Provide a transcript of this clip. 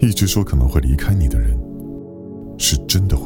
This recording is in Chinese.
一直说可能会离开你的人是真的会